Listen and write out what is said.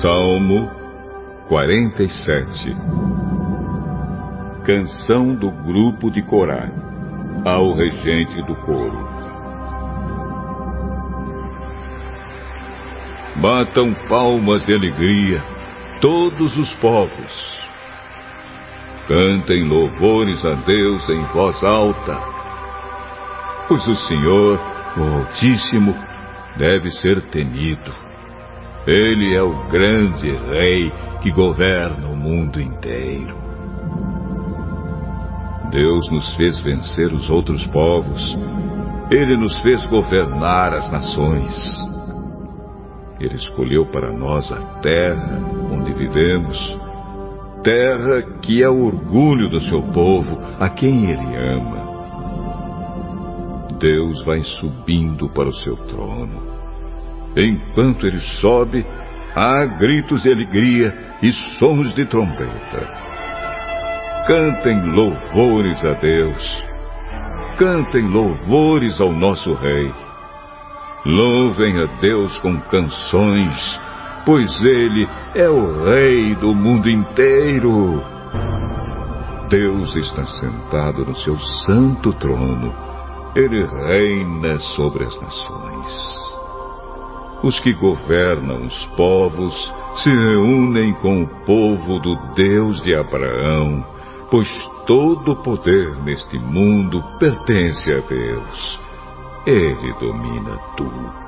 Salmo 47 Canção do grupo de Corá ao regente do coro. Batam palmas de alegria todos os povos. Cantem louvores a Deus em voz alta, pois o Senhor, o Altíssimo, deve ser temido ele é o grande rei que governa o mundo inteiro. Deus nos fez vencer os outros povos. Ele nos fez governar as nações. Ele escolheu para nós a terra onde vivemos, terra que é o orgulho do seu povo, a quem ele ama. Deus vai subindo para o seu trono Enquanto ele sobe, há gritos de alegria e sons de trombeta. Cantem louvores a Deus. Cantem louvores ao nosso Rei. Louvem a Deus com canções, pois Ele é o Rei do mundo inteiro. Deus está sentado no seu santo trono. Ele reina sobre as nações. Os que governam os povos se reúnem com o povo do Deus de Abraão, pois todo o poder neste mundo pertence a Deus. Ele domina tudo.